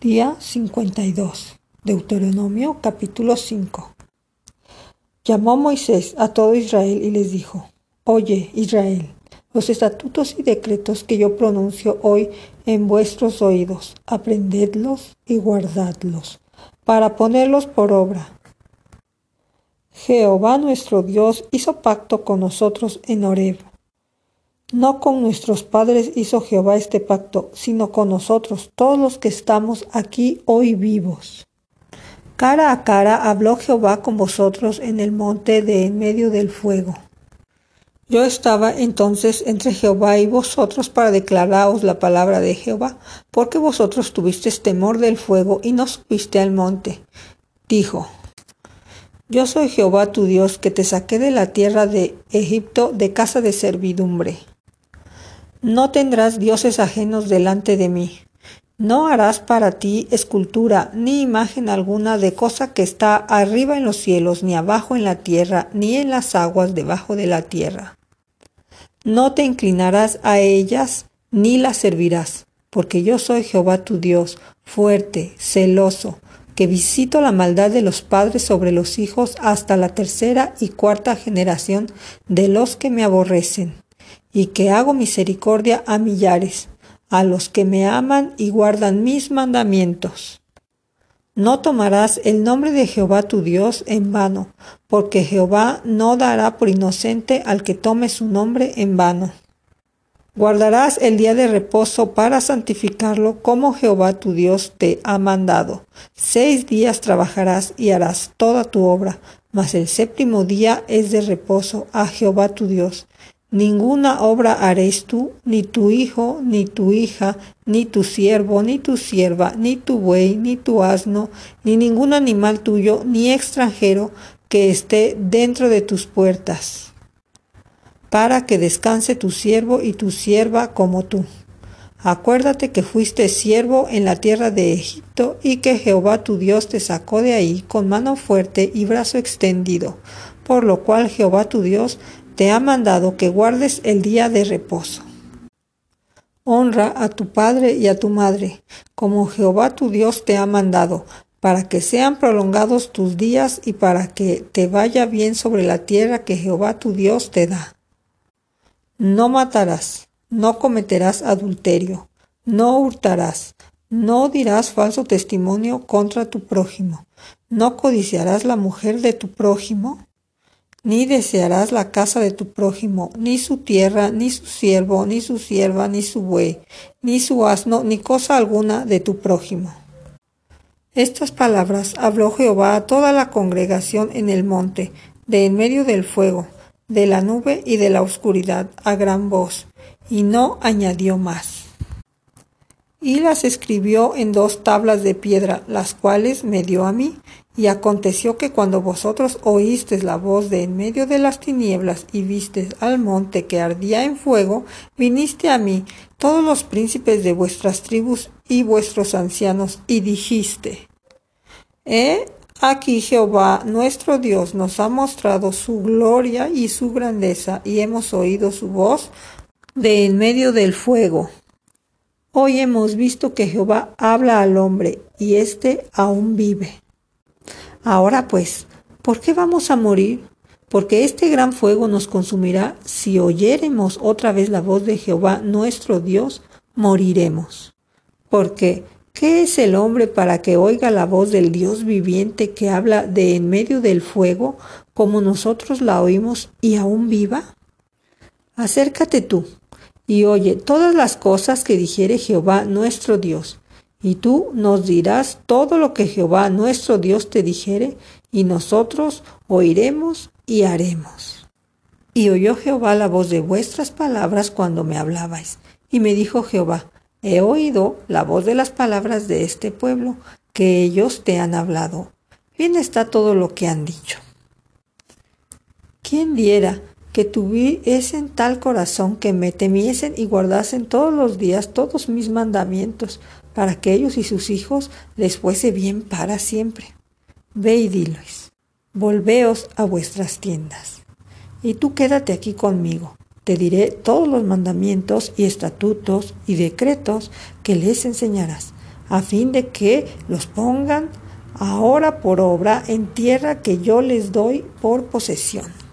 Día 52. Deuteronomio capítulo 5. Llamó Moisés a todo Israel y les dijo, Oye, Israel, los estatutos y decretos que yo pronuncio hoy en vuestros oídos, aprendedlos y guardadlos, para ponerlos por obra. Jehová nuestro Dios hizo pacto con nosotros en Horeb no con nuestros padres hizo Jehová este pacto, sino con nosotros, todos los que estamos aquí hoy vivos. Cara a cara habló Jehová con vosotros en el monte de en medio del fuego. Yo estaba entonces entre Jehová y vosotros para declararos la palabra de Jehová, porque vosotros tuvisteis temor del fuego y no subiste al monte. Dijo, Yo soy Jehová tu Dios, que te saqué de la tierra de Egipto de casa de servidumbre. No tendrás dioses ajenos delante de mí. No harás para ti escultura ni imagen alguna de cosa que está arriba en los cielos, ni abajo en la tierra, ni en las aguas debajo de la tierra. No te inclinarás a ellas, ni las servirás, porque yo soy Jehová tu Dios, fuerte, celoso, que visito la maldad de los padres sobre los hijos hasta la tercera y cuarta generación de los que me aborrecen y que hago misericordia a millares, a los que me aman y guardan mis mandamientos. No tomarás el nombre de Jehová tu Dios en vano, porque Jehová no dará por inocente al que tome su nombre en vano. Guardarás el día de reposo para santificarlo como Jehová tu Dios te ha mandado. Seis días trabajarás y harás toda tu obra, mas el séptimo día es de reposo a Jehová tu Dios. Ninguna obra haréis tú, ni tu hijo, ni tu hija, ni tu siervo, ni tu sierva, ni tu buey, ni tu asno, ni ningún animal tuyo, ni extranjero que esté dentro de tus puertas, para que descanse tu siervo y tu sierva como tú. Acuérdate que fuiste siervo en la tierra de Egipto y que Jehová tu Dios te sacó de ahí con mano fuerte y brazo extendido, por lo cual Jehová tu Dios te ha mandado que guardes el día de reposo. Honra a tu padre y a tu madre, como Jehová tu Dios te ha mandado, para que sean prolongados tus días y para que te vaya bien sobre la tierra que Jehová tu Dios te da. No matarás, no cometerás adulterio, no hurtarás, no dirás falso testimonio contra tu prójimo, no codiciarás la mujer de tu prójimo, ni desearás la casa de tu prójimo, ni su tierra, ni su siervo, ni su sierva, ni su buey, ni su asno, ni cosa alguna de tu prójimo. Estas palabras habló Jehová a toda la congregación en el monte, de en medio del fuego, de la nube y de la oscuridad, a gran voz, y no añadió más. Y las escribió en dos tablas de piedra, las cuales me dio a mí, y aconteció que cuando vosotros oísteis la voz de en medio de las tinieblas y vistes al monte que ardía en fuego, viniste a mí, todos los príncipes de vuestras tribus y vuestros ancianos, y dijiste, He aquí Jehová nuestro Dios nos ha mostrado su gloria y su grandeza, y hemos oído su voz de en medio del fuego. Hoy hemos visto que Jehová habla al hombre, y éste aún vive. Ahora pues, ¿por qué vamos a morir? Porque este gran fuego nos consumirá si oyéremos otra vez la voz de Jehová nuestro Dios, moriremos. Porque, ¿qué es el hombre para que oiga la voz del Dios viviente que habla de en medio del fuego, como nosotros la oímos y aún viva? Acércate tú y oye todas las cosas que dijere Jehová nuestro Dios y tú nos dirás todo lo que Jehová nuestro Dios te dijere, y nosotros oiremos y haremos. Y oyó Jehová la voz de vuestras palabras cuando me hablabais. Y me dijo Jehová, he oído la voz de las palabras de este pueblo, que ellos te han hablado. Bien está todo lo que han dicho. ¿Quién diera que tuviesen tal corazón que me temiesen y guardasen todos los días todos mis mandamientos, para que ellos y sus hijos les fuese bien para siempre. Ve y diles, volveos a vuestras tiendas. Y tú quédate aquí conmigo. Te diré todos los mandamientos y estatutos y decretos que les enseñarás. a fin de que los pongan ahora por obra en tierra que yo les doy por posesión.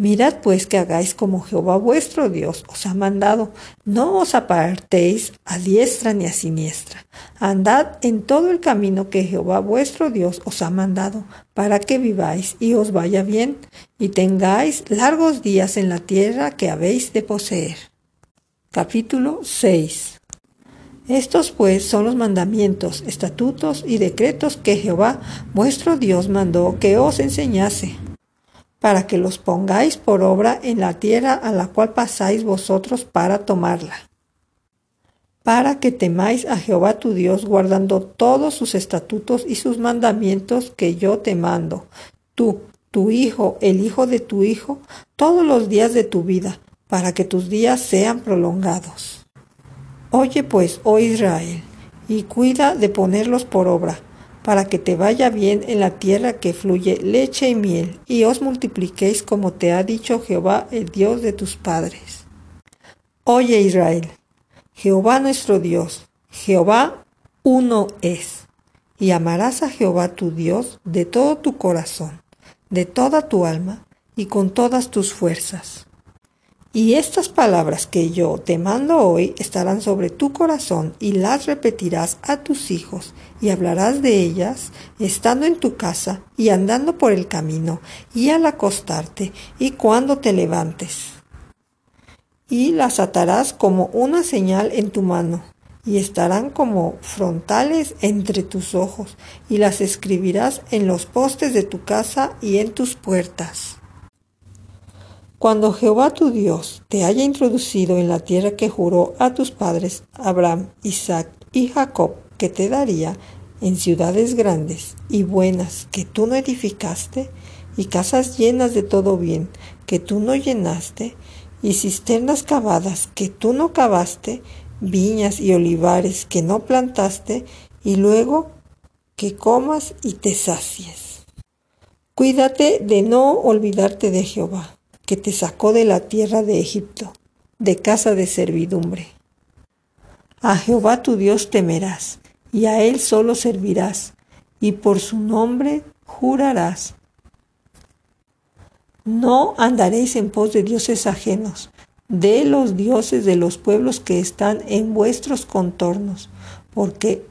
Mirad pues que hagáis como Jehová vuestro Dios os ha mandado. No os apartéis a diestra ni a siniestra. Andad en todo el camino que Jehová vuestro Dios os ha mandado, para que viváis y os vaya bien, y tengáis largos días en la tierra que habéis de poseer. Capítulo 6 estos pues son los mandamientos, estatutos y decretos que Jehová vuestro Dios mandó que os enseñase para que los pongáis por obra en la tierra a la cual pasáis vosotros para tomarla, para que temáis a Jehová tu Dios guardando todos sus estatutos y sus mandamientos que yo te mando, tú, tu hijo, el hijo de tu hijo, todos los días de tu vida, para que tus días sean prolongados. Oye pues, oh Israel, y cuida de ponerlos por obra, para que te vaya bien en la tierra que fluye leche y miel, y os multipliquéis como te ha dicho Jehová, el Dios de tus padres. Oye Israel, Jehová nuestro Dios, Jehová uno es, y amarás a Jehová tu Dios de todo tu corazón, de toda tu alma y con todas tus fuerzas. Y estas palabras que yo te mando hoy estarán sobre tu corazón y las repetirás a tus hijos y hablarás de ellas estando en tu casa y andando por el camino y al acostarte y cuando te levantes. Y las atarás como una señal en tu mano y estarán como frontales entre tus ojos y las escribirás en los postes de tu casa y en tus puertas. Cuando Jehová tu Dios te haya introducido en la tierra que juró a tus padres, Abraham, Isaac y Jacob, que te daría en ciudades grandes y buenas que tú no edificaste, y casas llenas de todo bien que tú no llenaste, y cisternas cavadas que tú no cavaste, viñas y olivares que no plantaste, y luego que comas y te sacies. Cuídate de no olvidarte de Jehová que te sacó de la tierra de Egipto, de casa de servidumbre. A Jehová tu Dios temerás, y a Él solo servirás, y por su nombre jurarás. No andaréis en pos de dioses ajenos, de los dioses de los pueblos que están en vuestros contornos, porque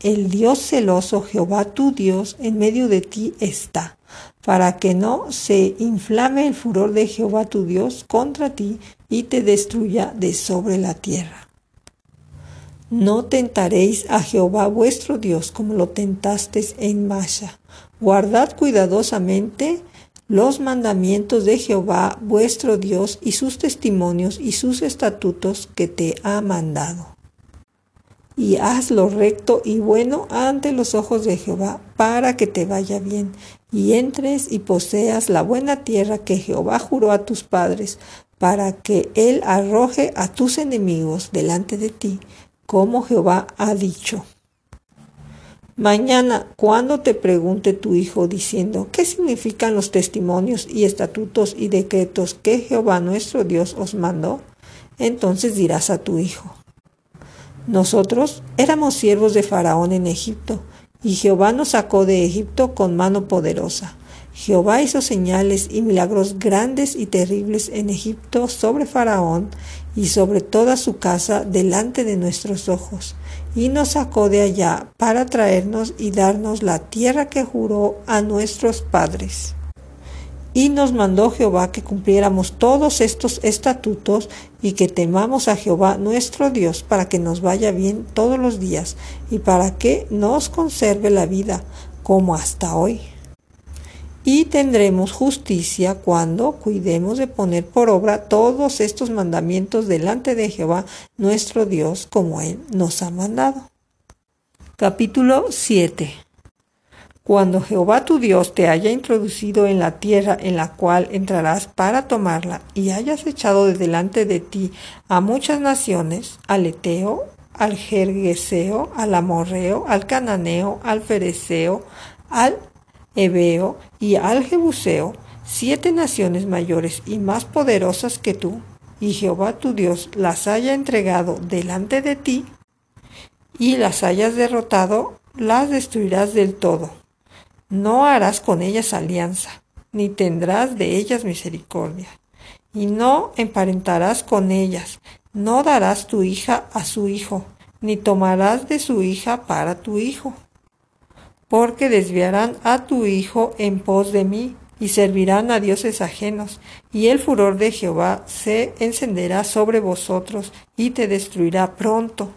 el Dios celoso, Jehová tu Dios, en medio de ti está para que no se inflame el furor de Jehová tu Dios contra ti y te destruya de sobre la tierra. No tentaréis a Jehová vuestro Dios como lo tentasteis en Masha. Guardad cuidadosamente los mandamientos de Jehová vuestro Dios y sus testimonios y sus estatutos que te ha mandado y haz lo recto y bueno ante los ojos de Jehová, para que te vaya bien, y entres y poseas la buena tierra que Jehová juró a tus padres, para que él arroje a tus enemigos delante de ti, como Jehová ha dicho. Mañana, cuando te pregunte tu hijo diciendo, ¿qué significan los testimonios y estatutos y decretos que Jehová nuestro Dios os mandó? Entonces dirás a tu hijo, nosotros éramos siervos de Faraón en Egipto, y Jehová nos sacó de Egipto con mano poderosa. Jehová hizo señales y milagros grandes y terribles en Egipto sobre Faraón y sobre toda su casa delante de nuestros ojos, y nos sacó de allá para traernos y darnos la tierra que juró a nuestros padres. Y nos mandó Jehová que cumpliéramos todos estos estatutos y que temamos a Jehová nuestro Dios para que nos vaya bien todos los días y para que nos conserve la vida como hasta hoy. Y tendremos justicia cuando cuidemos de poner por obra todos estos mandamientos delante de Jehová nuestro Dios como Él nos ha mandado. Capítulo 7 cuando Jehová tu Dios te haya introducido en la tierra en la cual entrarás para tomarla, y hayas echado de delante de ti a muchas naciones, al Eteo, al Jergueseo, al Amorreo, al Cananeo, al Fereceo, al Ebeo y al Jebuseo, siete naciones mayores y más poderosas que tú, y Jehová tu Dios las haya entregado delante de ti, y las hayas derrotado, las destruirás del todo. No harás con ellas alianza, ni tendrás de ellas misericordia, y no emparentarás con ellas, no darás tu hija a su hijo, ni tomarás de su hija para tu hijo, porque desviarán a tu hijo en pos de mí, y servirán a dioses ajenos, y el furor de Jehová se encenderá sobre vosotros, y te destruirá pronto.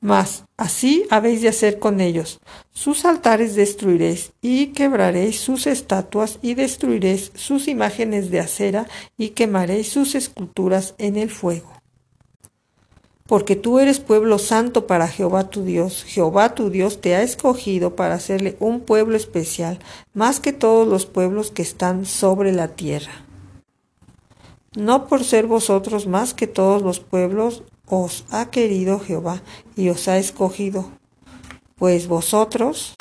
Mas así habéis de hacer con ellos. Sus altares destruiréis y quebraréis sus estatuas y destruiréis sus imágenes de acera y quemaréis sus esculturas en el fuego. Porque tú eres pueblo santo para Jehová tu Dios. Jehová tu Dios te ha escogido para hacerle un pueblo especial, más que todos los pueblos que están sobre la tierra. No por ser vosotros más que todos los pueblos os ha querido Jehová y os ha escogido, pues vosotros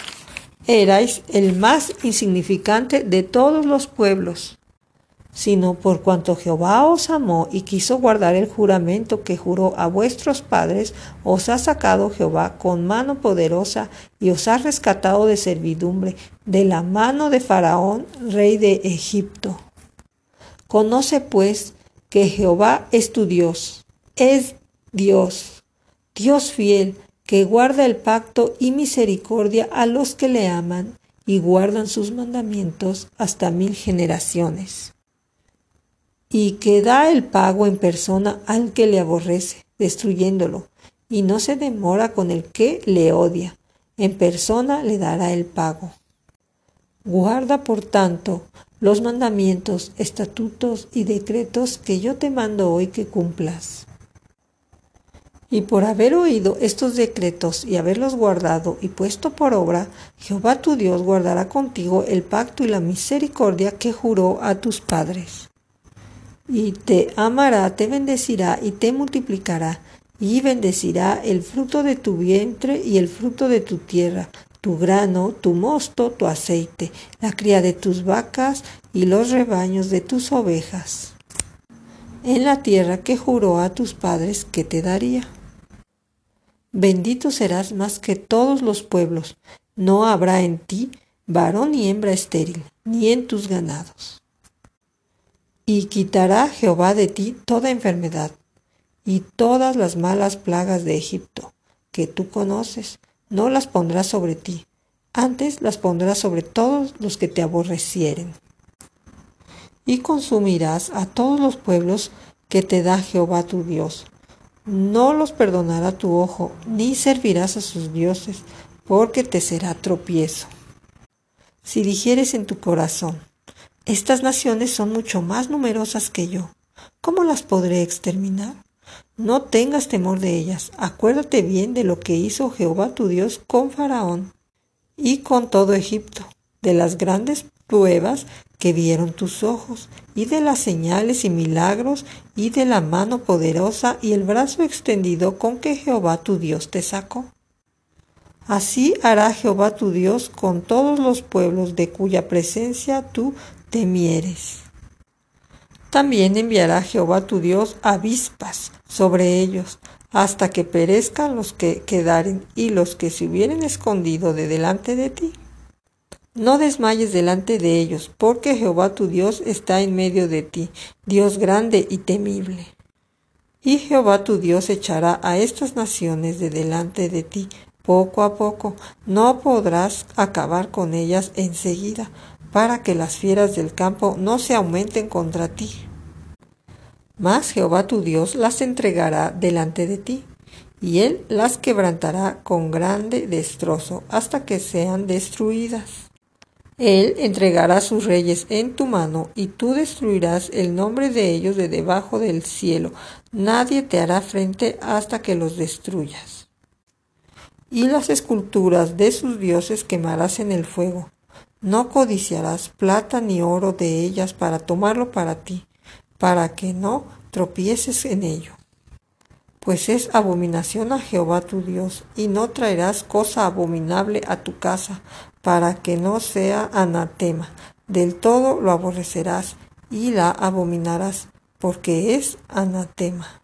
erais el más insignificante de todos los pueblos, sino por cuanto Jehová os amó y quiso guardar el juramento que juró a vuestros padres, os ha sacado Jehová con mano poderosa y os ha rescatado de servidumbre, de la mano de Faraón, rey de Egipto. Conoce pues que Jehová es tu Dios, es Dios, Dios fiel, que guarda el pacto y misericordia a los que le aman y guardan sus mandamientos hasta mil generaciones, y que da el pago en persona al que le aborrece, destruyéndolo, y no se demora con el que le odia, en persona le dará el pago. Guarda, por tanto, los mandamientos, estatutos y decretos que yo te mando hoy que cumplas y por haber oído estos decretos y haberlos guardado y puesto por obra, Jehová tu Dios guardará contigo el pacto y la misericordia que juró a tus padres. Y te amará, te bendecirá y te multiplicará, y bendecirá el fruto de tu vientre y el fruto de tu tierra, tu grano, tu mosto, tu aceite, la cría de tus vacas y los rebaños de tus ovejas, en la tierra que juró a tus padres que te daría. Bendito serás más que todos los pueblos. No habrá en ti varón ni hembra estéril, ni en tus ganados. Y quitará Jehová de ti toda enfermedad y todas las malas plagas de Egipto, que tú conoces, no las pondrá sobre ti, antes las pondrá sobre todos los que te aborrecieren. Y consumirás a todos los pueblos que te da Jehová tu Dios, no los perdonará tu ojo, ni servirás a sus dioses, porque te será tropiezo. Si dijeres en tu corazón, estas naciones son mucho más numerosas que yo, ¿cómo las podré exterminar? No tengas temor de ellas, acuérdate bien de lo que hizo Jehová tu Dios con Faraón y con todo Egipto, de las grandes pruebas que vieron tus ojos, y de las señales y milagros, y de la mano poderosa y el brazo extendido con que Jehová tu Dios te sacó. Así hará Jehová tu Dios con todos los pueblos de cuya presencia tú temieres. También enviará Jehová tu Dios avispas sobre ellos, hasta que perezcan los que quedaren y los que se hubieren escondido de delante de ti. No desmayes delante de ellos, porque Jehová tu Dios está en medio de ti, Dios grande y temible. Y Jehová tu Dios echará a estas naciones de delante de ti, poco a poco, no podrás acabar con ellas enseguida, para que las fieras del campo no se aumenten contra ti. Mas Jehová tu Dios las entregará delante de ti, y él las quebrantará con grande destrozo hasta que sean destruidas. Él entregará sus reyes en tu mano, y tú destruirás el nombre de ellos de debajo del cielo. Nadie te hará frente hasta que los destruyas. Y las esculturas de sus dioses quemarás en el fuego. No codiciarás plata ni oro de ellas para tomarlo para ti, para que no tropieces en ello. Pues es abominación a Jehová tu Dios, y no traerás cosa abominable a tu casa, para que no sea anatema. Del todo lo aborrecerás y la abominarás, porque es anatema.